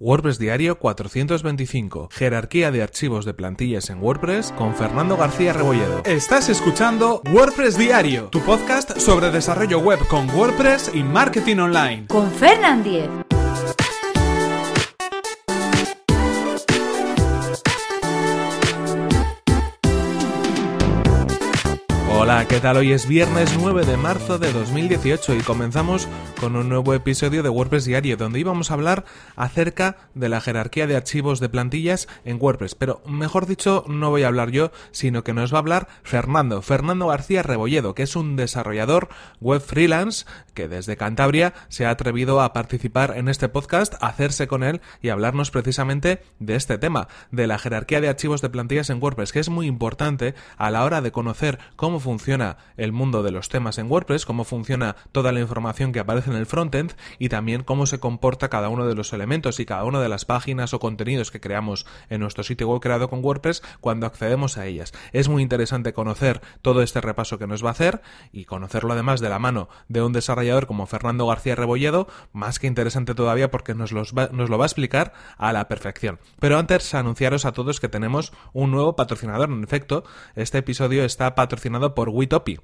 WordPress Diario 425. Jerarquía de archivos de plantillas en WordPress con Fernando García Rebolledo. Estás escuchando WordPress Diario, tu podcast sobre desarrollo web con WordPress y marketing online. Con Fernand Diez. Hola, ¿qué tal? Hoy es viernes 9 de marzo de 2018 y comenzamos con un nuevo episodio de WordPress Diario donde íbamos a hablar acerca de la jerarquía de archivos de plantillas en WordPress. Pero mejor dicho, no voy a hablar yo, sino que nos va a hablar Fernando, Fernando García Rebolledo, que es un desarrollador web freelance que desde Cantabria se ha atrevido a participar en este podcast, hacerse con él y hablarnos precisamente de este tema, de la jerarquía de archivos de plantillas en WordPress, que es muy importante a la hora de conocer cómo funciona el mundo de los temas en WordPress, cómo funciona toda la información que aparece en el frontend y también cómo se comporta cada uno de los elementos y cada una de las páginas o contenidos que creamos en nuestro sitio web creado con WordPress cuando accedemos a ellas. Es muy interesante conocer todo este repaso que nos va a hacer y conocerlo además de la mano de un desarrollador como Fernando García Rebolledo, más que interesante todavía porque nos, nos lo va a explicar a la perfección. Pero antes anunciaros a todos que tenemos un nuevo patrocinador. En efecto, este episodio está patrocinado por Witopi.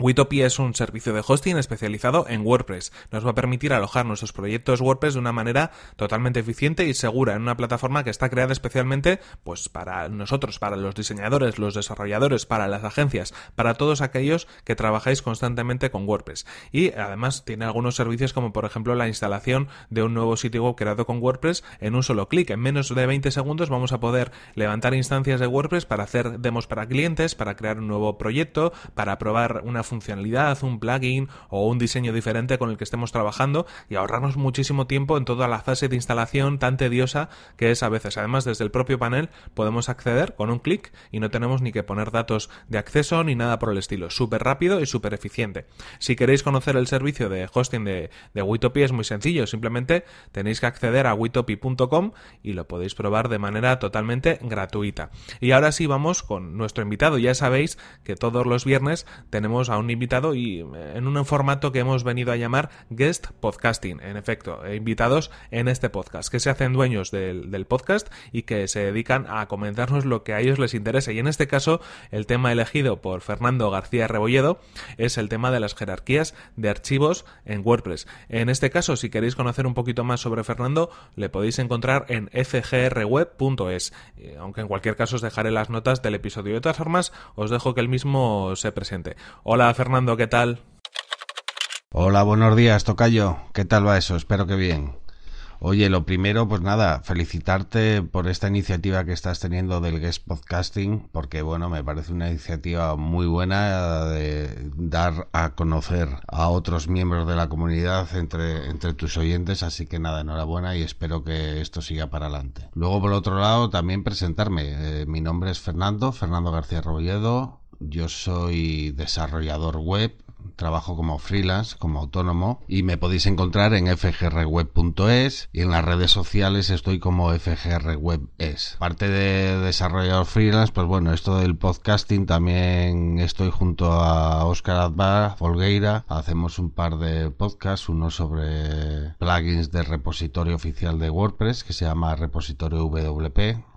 Witopi es un servicio de hosting especializado en WordPress. Nos va a permitir alojar nuestros proyectos WordPress de una manera totalmente eficiente y segura en una plataforma que está creada especialmente pues para nosotros, para los diseñadores, los desarrolladores, para las agencias, para todos aquellos que trabajáis constantemente con WordPress. Y además tiene algunos servicios como por ejemplo la instalación de un nuevo sitio web creado con WordPress en un solo clic. En menos de 20 segundos vamos a poder levantar instancias de WordPress para hacer demos para clientes, para crear un nuevo proyecto, para probar una funcionalidad, un plugin o un diseño diferente con el que estemos trabajando y ahorrarnos muchísimo tiempo en toda la fase de instalación tan tediosa que es a veces. Además, desde el propio panel podemos acceder con un clic y no tenemos ni que poner datos de acceso ni nada por el estilo. Súper rápido y súper eficiente. Si queréis conocer el servicio de hosting de, de Witopi es muy sencillo. Simplemente tenéis que acceder a witopi.com y lo podéis probar de manera totalmente gratuita. Y ahora sí vamos con nuestro invitado. Ya sabéis que todos los viernes tenemos a un invitado y eh, en un formato que hemos venido a llamar guest podcasting. En efecto, eh, invitados en este podcast, que se hacen dueños del, del, podcast y que se dedican a comentarnos lo que a ellos les interesa. Y en este caso, el tema elegido por Fernando García Rebolledo es el tema de las jerarquías de archivos en WordPress. En este caso, si queréis conocer un poquito más sobre Fernando, le podéis encontrar en fgrweb.es. Aunque en cualquier caso os dejaré las notas del episodio. De todas formas, os dejo que el mismo se presente. Hola Fernando, ¿qué tal? Hola, buenos días, Tocayo. ¿Qué tal va eso? Espero que bien. Oye, lo primero, pues nada, felicitarte por esta iniciativa que estás teniendo del guest podcasting, porque bueno, me parece una iniciativa muy buena de dar a conocer a otros miembros de la comunidad entre, entre tus oyentes, así que nada, enhorabuena y espero que esto siga para adelante. Luego, por otro lado, también presentarme. Eh, mi nombre es Fernando, Fernando García Robolledo, yo soy desarrollador web, trabajo como freelance, como autónomo y me podéis encontrar en fgrweb.es y en las redes sociales estoy como fgrwebes. Parte de desarrollador freelance, pues bueno, esto del podcasting también estoy junto a Oscar Adbar, Folgueira, hacemos un par de podcasts, uno sobre plugins de repositorio oficial de WordPress que se llama repositorio WP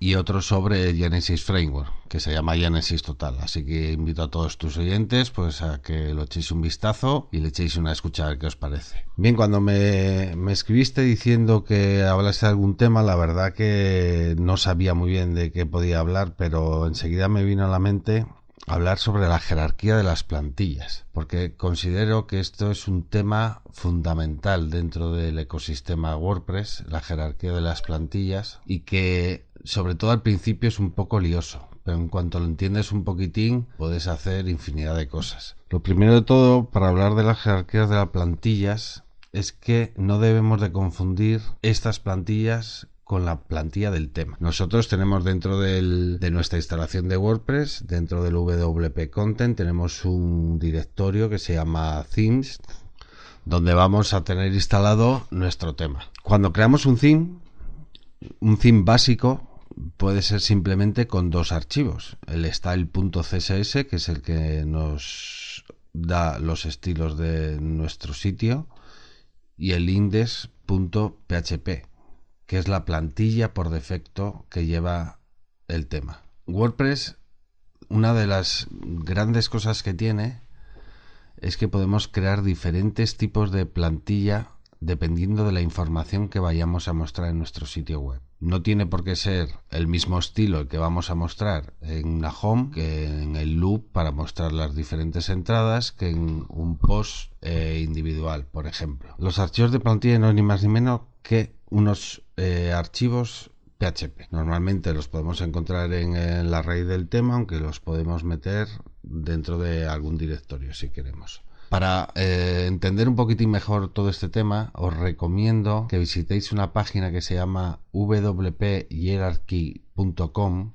y otro sobre Genesis Framework, que se llama Genesis Total. Así que invito a todos tus oyentes pues a que lo echéis un vistazo y le echéis una escucha a ver qué os parece. Bien, cuando me, me escribiste diciendo que hablase de algún tema, la verdad que no sabía muy bien de qué podía hablar, pero enseguida me vino a la mente hablar sobre la jerarquía de las plantillas, porque considero que esto es un tema fundamental dentro del ecosistema WordPress, la jerarquía de las plantillas, y que sobre todo al principio es un poco lioso, pero en cuanto lo entiendes un poquitín puedes hacer infinidad de cosas. Lo primero de todo, para hablar de las jerarquías de las plantillas, es que no debemos de confundir estas plantillas con la plantilla del tema. Nosotros tenemos dentro del, de nuestra instalación de WordPress, dentro del WP Content, tenemos un directorio que se llama Themes, donde vamos a tener instalado nuestro tema. Cuando creamos un theme, un theme básico puede ser simplemente con dos archivos. El style.css, que es el que nos da los estilos de nuestro sitio, y el index.php que es la plantilla por defecto que lleva el tema. WordPress, una de las grandes cosas que tiene es que podemos crear diferentes tipos de plantilla dependiendo de la información que vayamos a mostrar en nuestro sitio web. No tiene por qué ser el mismo estilo el que vamos a mostrar en una home que en el loop para mostrar las diferentes entradas que en un post eh, individual, por ejemplo. Los archivos de plantilla no es ni más ni menos que unos eh, archivos PHP. Normalmente los podemos encontrar en la raíz del tema, aunque los podemos meter dentro de algún directorio si queremos. Para eh, entender un poquitín mejor todo este tema, os recomiendo que visitéis una página que se llama wphierarchy.com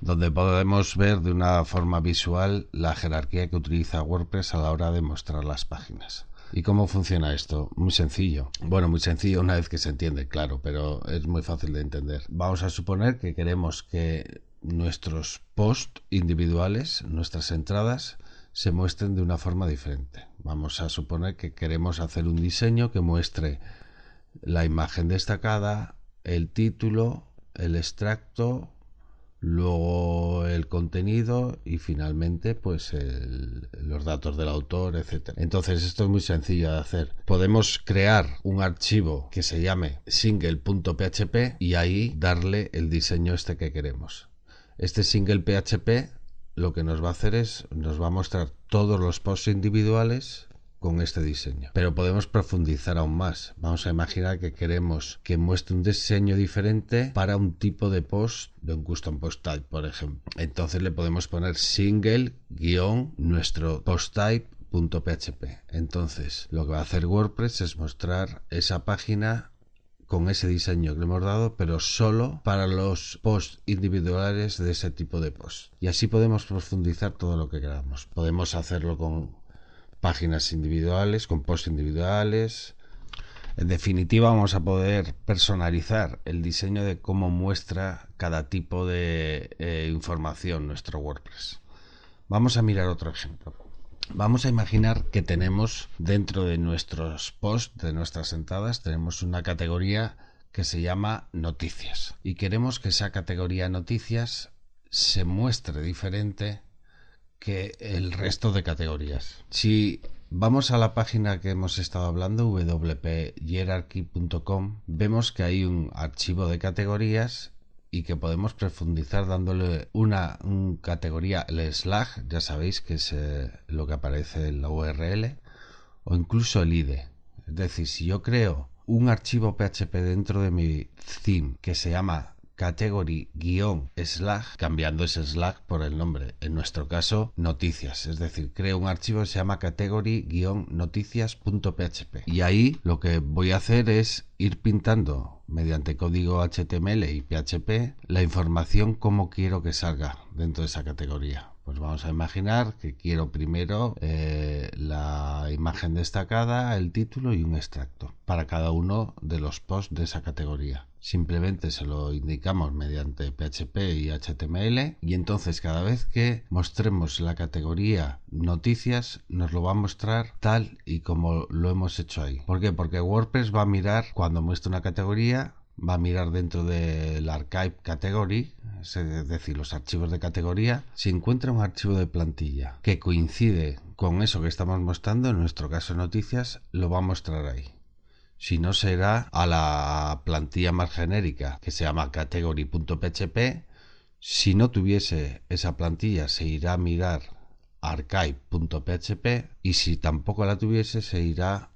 donde podemos ver de una forma visual la jerarquía que utiliza WordPress a la hora de mostrar las páginas. ¿Y cómo funciona esto? Muy sencillo. Bueno, muy sencillo una vez que se entiende, claro, pero es muy fácil de entender. Vamos a suponer que queremos que nuestros posts individuales, nuestras entradas, se muestren de una forma diferente. Vamos a suponer que queremos hacer un diseño que muestre la imagen destacada, el título, el extracto, luego el contenido y finalmente pues los datos del autor, etcétera. Entonces esto es muy sencillo de hacer. Podemos crear un archivo que se llame single.php y ahí darle el diseño este que queremos. Este single PHP lo que nos va a hacer es, nos va a mostrar todos los posts individuales con este diseño. Pero podemos profundizar aún más. Vamos a imaginar que queremos que muestre un diseño diferente para un tipo de post de un custom post type, por ejemplo. Entonces le podemos poner single guion nuestro post type .php. Entonces, lo que va a hacer WordPress es mostrar esa página con ese diseño que le hemos dado, pero solo para los posts individuales de ese tipo de post. Y así podemos profundizar todo lo que queramos. Podemos hacerlo con páginas individuales, con posts individuales. En definitiva, vamos a poder personalizar el diseño de cómo muestra cada tipo de eh, información nuestro WordPress. Vamos a mirar otro ejemplo. Vamos a imaginar que tenemos dentro de nuestros posts, de nuestras entradas, tenemos una categoría que se llama noticias. Y queremos que esa categoría noticias se muestre diferente que el resto de categorías. Si vamos a la página que hemos estado hablando, wphierarchy.com, vemos que hay un archivo de categorías y que podemos profundizar dándole una categoría, el slash, ya sabéis que es eh, lo que aparece en la URL, o incluso el IDE. Es decir, si yo creo un archivo PHP dentro de mi theme que se llama category-slash, cambiando ese slash por el nombre. En nuestro caso, noticias. Es decir, creo un archivo que se llama category-noticias.php. Y ahí lo que voy a hacer es ir pintando mediante código HTML y PHP la información como quiero que salga dentro de esa categoría. Pues vamos a imaginar que quiero primero eh, la imagen destacada, el título y un extracto para cada uno de los posts de esa categoría. Simplemente se lo indicamos mediante PHP y HTML y entonces cada vez que mostremos la categoría noticias nos lo va a mostrar tal y como lo hemos hecho ahí. ¿Por qué? Porque WordPress va a mirar cuando muestra una categoría va a mirar dentro del archive category, es decir, los archivos de categoría, si encuentra un archivo de plantilla que coincide con eso que estamos mostrando, en nuestro caso noticias, lo va a mostrar ahí. Si no, será a la plantilla más genérica que se llama category.php. Si no tuviese esa plantilla, se irá a mirar archive.php y si tampoco la tuviese, se irá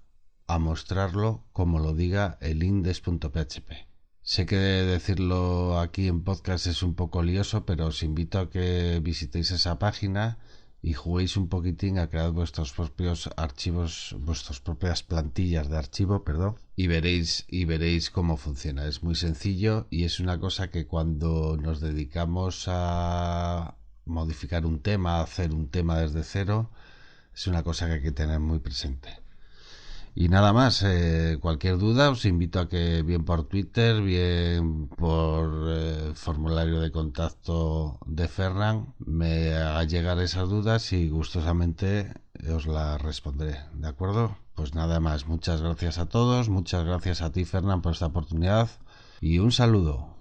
a mostrarlo como lo diga el index.php. Sé que decirlo aquí en podcast es un poco lioso, pero os invito a que visitéis esa página y juguéis un poquitín a crear vuestros propios archivos, vuestras propias plantillas de archivo, perdón, y veréis y veréis cómo funciona. Es muy sencillo y es una cosa que cuando nos dedicamos a modificar un tema, a hacer un tema desde cero, es una cosa que hay que tener muy presente. Y nada más, eh, cualquier duda os invito a que bien por Twitter, bien por eh, formulario de contacto de Ferran, me haga llegar esas dudas y gustosamente os las responderé. ¿De acuerdo? Pues nada más, muchas gracias a todos, muchas gracias a ti Fernan por esta oportunidad y un saludo.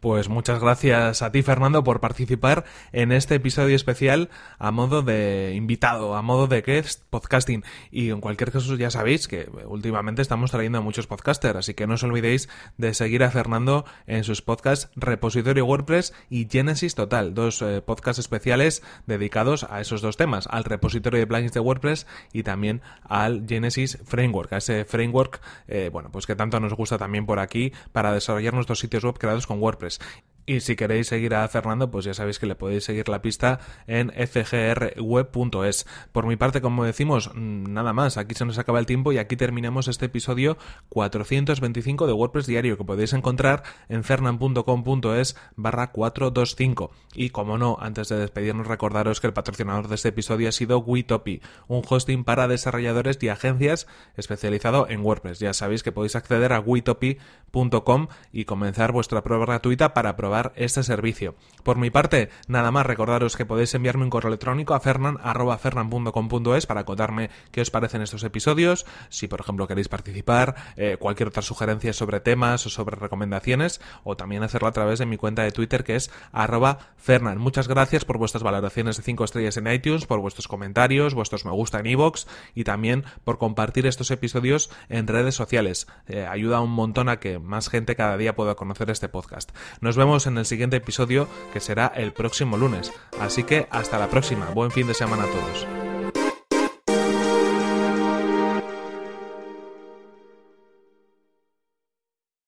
Pues muchas gracias a ti, Fernando, por participar en este episodio especial a modo de invitado, a modo de guest podcasting. Y en cualquier caso, ya sabéis que últimamente estamos trayendo a muchos podcasters, así que no os olvidéis de seguir a Fernando en sus podcasts Repositorio WordPress y Genesis Total, dos eh, podcasts especiales dedicados a esos dos temas, al repositorio de plugins de WordPress y también al Genesis Framework, a ese framework, eh, bueno, pues que tanto nos gusta también por aquí para desarrollar nuestros sitios web creados con WordPress. Torres. Y si queréis seguir a Fernando, pues ya sabéis que le podéis seguir la pista en fgrweb.es. Por mi parte, como decimos, mm, nada más, aquí se nos acaba el tiempo y aquí terminamos este episodio 425 de WordPress Diario que podéis encontrar en fernan.com.es barra 425. Y como no, antes de despedirnos, recordaros que el patrocinador de este episodio ha sido Witopi, un hosting para desarrolladores y agencias especializado en WordPress. Ya sabéis que podéis acceder a witopi.com y comenzar vuestra prueba gratuita para probar este servicio. Por mi parte, nada más recordaros que podéis enviarme un correo electrónico a fernan.fernan.com.es para contarme qué os parecen estos episodios, si por ejemplo queréis participar, eh, cualquier otra sugerencia sobre temas o sobre recomendaciones, o también hacerlo a través de mi cuenta de Twitter que es arroba fernan. Muchas gracias por vuestras valoraciones de 5 estrellas en iTunes, por vuestros comentarios, vuestros me gusta en iVoox y también por compartir estos episodios en redes sociales. Eh, ayuda un montón a que más gente cada día pueda conocer este podcast. Nos en el siguiente episodio que será el próximo lunes. Así que hasta la próxima. Buen fin de semana a todos.